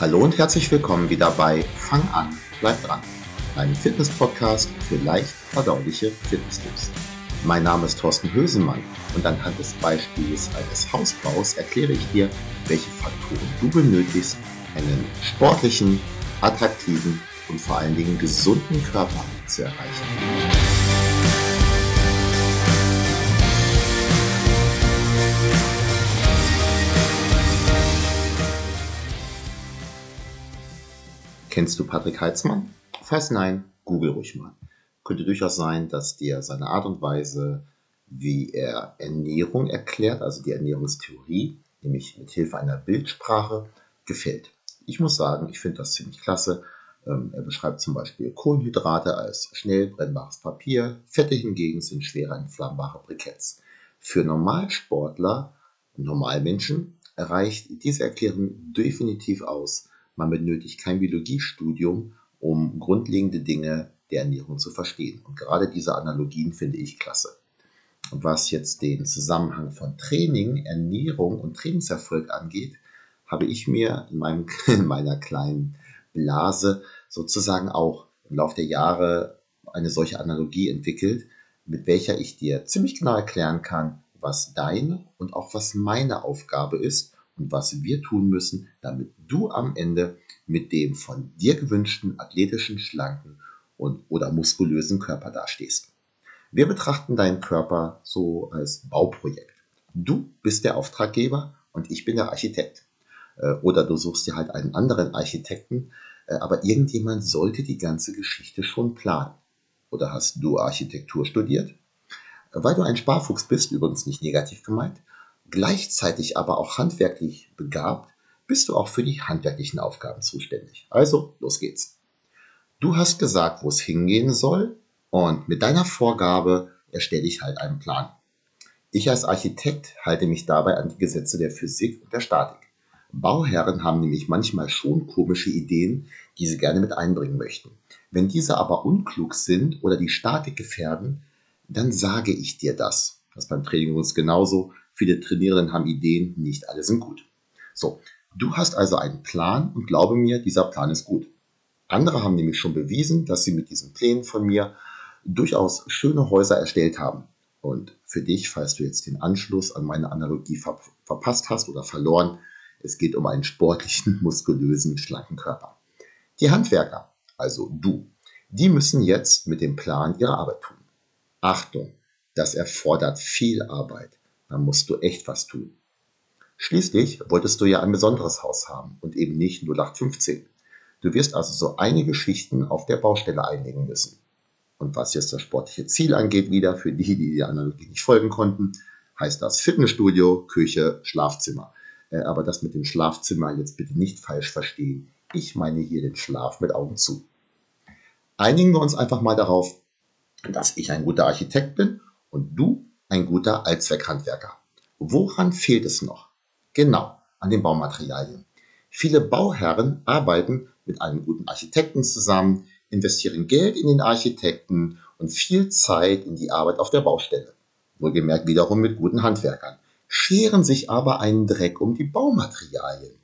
Hallo und herzlich willkommen wieder bei Fang an, bleib dran, einem Fitness-Podcast für leicht verdauliche Fitnesstipps. Mein Name ist Thorsten Hösemann und anhand des Beispiels eines Hausbaus erkläre ich dir, welche Faktoren du benötigst, einen sportlichen, attraktiven und vor allen Dingen gesunden Körper zu erreichen. Kennst du Patrick Heitzmann? Falls nein, google ruhig mal. Könnte durchaus sein, dass dir seine Art und Weise, wie er Ernährung erklärt, also die Ernährungstheorie, nämlich mit Hilfe einer Bildsprache, gefällt. Ich muss sagen, ich finde das ziemlich klasse. Ähm, er beschreibt zum Beispiel Kohlenhydrate als schnell brennbares Papier, Fette hingegen sind schwerer entflammbare Briketts. Für Normalsportler Normalmenschen reicht diese Erklärung definitiv aus, man benötigt kein Biologiestudium, um grundlegende Dinge der Ernährung zu verstehen. Und gerade diese Analogien finde ich klasse. Was jetzt den Zusammenhang von Training, Ernährung und Trainingserfolg angeht, habe ich mir in, meinem, in meiner kleinen Blase sozusagen auch im Laufe der Jahre eine solche Analogie entwickelt, mit welcher ich dir ziemlich genau erklären kann, was deine und auch was meine Aufgabe ist und was wir tun müssen, damit du am Ende mit dem von dir gewünschten athletischen, schlanken und oder muskulösen Körper dastehst. Wir betrachten deinen Körper so als Bauprojekt. Du bist der Auftraggeber und ich bin der Architekt. Äh, oder du suchst dir halt einen anderen Architekten, äh, aber irgendjemand sollte die ganze Geschichte schon planen. Oder hast du Architektur studiert? Weil du ein Sparfuchs bist, übrigens nicht negativ gemeint, gleichzeitig aber auch handwerklich begabt, bist du auch für die handwerklichen Aufgaben zuständig. Also, los geht's. Du hast gesagt, wo es hingehen soll und mit deiner Vorgabe erstelle ich halt einen Plan. Ich als Architekt halte mich dabei an die Gesetze der Physik und der Statik. Bauherren haben nämlich manchmal schon komische Ideen, die sie gerne mit einbringen möchten. Wenn diese aber unklug sind oder die Statik gefährden, dann sage ich dir das. Das beim Training uns genauso. Viele Trainierenden haben Ideen, nicht alle sind gut. So, du hast also einen Plan und glaube mir, dieser Plan ist gut. Andere haben nämlich schon bewiesen, dass sie mit diesen Plänen von mir durchaus schöne Häuser erstellt haben. Und für dich, falls du jetzt den Anschluss an meine Analogie ver verpasst hast oder verloren, es geht um einen sportlichen, muskulösen, schlanken Körper. Die Handwerker, also du, die müssen jetzt mit dem Plan ihre Arbeit tun. Achtung, das erfordert viel Arbeit dann musst du echt was tun. Schließlich wolltest du ja ein besonderes Haus haben und eben nicht 0815. Du wirst also so einige Schichten auf der Baustelle einlegen müssen. Und was jetzt das sportliche Ziel angeht, wieder für die, die der Analogie nicht folgen konnten, heißt das Fitnessstudio, Küche, Schlafzimmer. Äh, aber das mit dem Schlafzimmer jetzt bitte nicht falsch verstehen. Ich meine hier den Schlaf mit Augen zu. Einigen wir uns einfach mal darauf, dass ich ein guter Architekt bin und du ein guter Allzweckhandwerker. Woran fehlt es noch? Genau, an den Baumaterialien. Viele Bauherren arbeiten mit einem guten Architekten zusammen, investieren Geld in den Architekten und viel Zeit in die Arbeit auf der Baustelle. Wohlgemerkt wiederum mit guten Handwerkern, scheren sich aber einen Dreck um die Baumaterialien.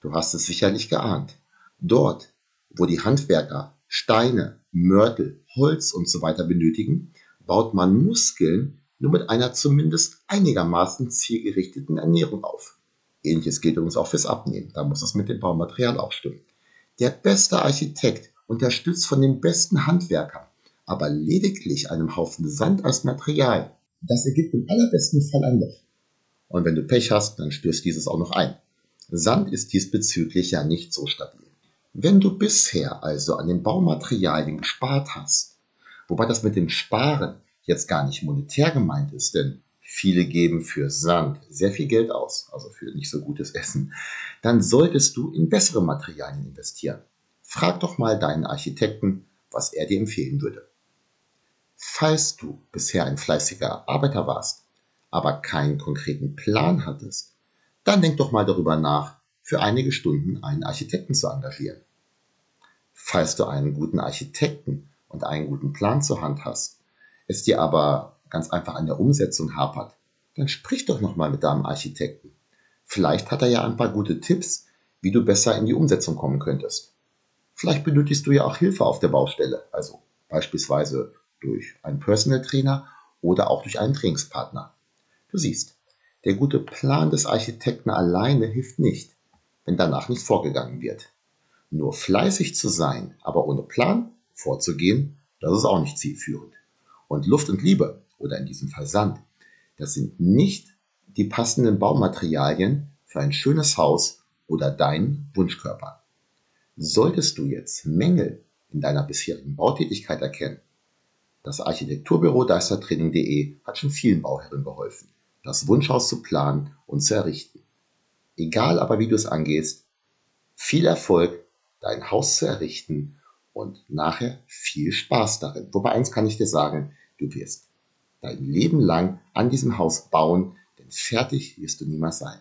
Du hast es sicherlich geahnt. Dort, wo die Handwerker Steine, Mörtel, Holz und so benötigen, baut man Muskeln nur mit einer zumindest einigermaßen zielgerichteten Ernährung auf. Ähnliches gilt übrigens auch fürs Abnehmen, da muss es mit dem Baumaterial auch stimmen. Der beste Architekt, unterstützt von den besten Handwerkern, aber lediglich einem Haufen Sand als Material, das ergibt im allerbesten Fall ein Loch. Und wenn du Pech hast, dann stößt dieses auch noch ein. Sand ist diesbezüglich ja nicht so stabil. Wenn du bisher also an den Baumaterialien gespart hast, wobei das mit dem Sparen jetzt gar nicht monetär gemeint ist, denn viele geben für Sand sehr viel Geld aus, also für nicht so gutes Essen, dann solltest du in bessere Materialien investieren. Frag doch mal deinen Architekten, was er dir empfehlen würde. Falls du bisher ein fleißiger Arbeiter warst, aber keinen konkreten Plan hattest, dann denk doch mal darüber nach, für einige Stunden einen Architekten zu engagieren. Falls du einen guten Architekten und einen guten Plan zur Hand hast, es dir aber ganz einfach an der Umsetzung hapert, dann sprich doch nochmal mit deinem Architekten. Vielleicht hat er ja ein paar gute Tipps, wie du besser in die Umsetzung kommen könntest. Vielleicht benötigst du ja auch Hilfe auf der Baustelle, also beispielsweise durch einen Personal Trainer oder auch durch einen Trainingspartner. Du siehst, der gute Plan des Architekten alleine hilft nicht, wenn danach nicht vorgegangen wird. Nur fleißig zu sein, aber ohne Plan vorzugehen, das ist auch nicht zielführend. Und Luft und Liebe oder in diesem Fall Sand, das sind nicht die passenden Baumaterialien für ein schönes Haus oder deinen Wunschkörper. Solltest du jetzt Mängel in deiner bisherigen Bautätigkeit erkennen, das Architekturbüro deistertraining.de hat schon vielen Bauherren geholfen, das Wunschhaus zu planen und zu errichten. Egal aber wie du es angehst, viel Erfolg, dein Haus zu errichten und nachher viel Spaß darin. Wobei eins kann ich dir sagen, du wirst dein Leben lang an diesem Haus bauen, denn fertig wirst du niemals sein.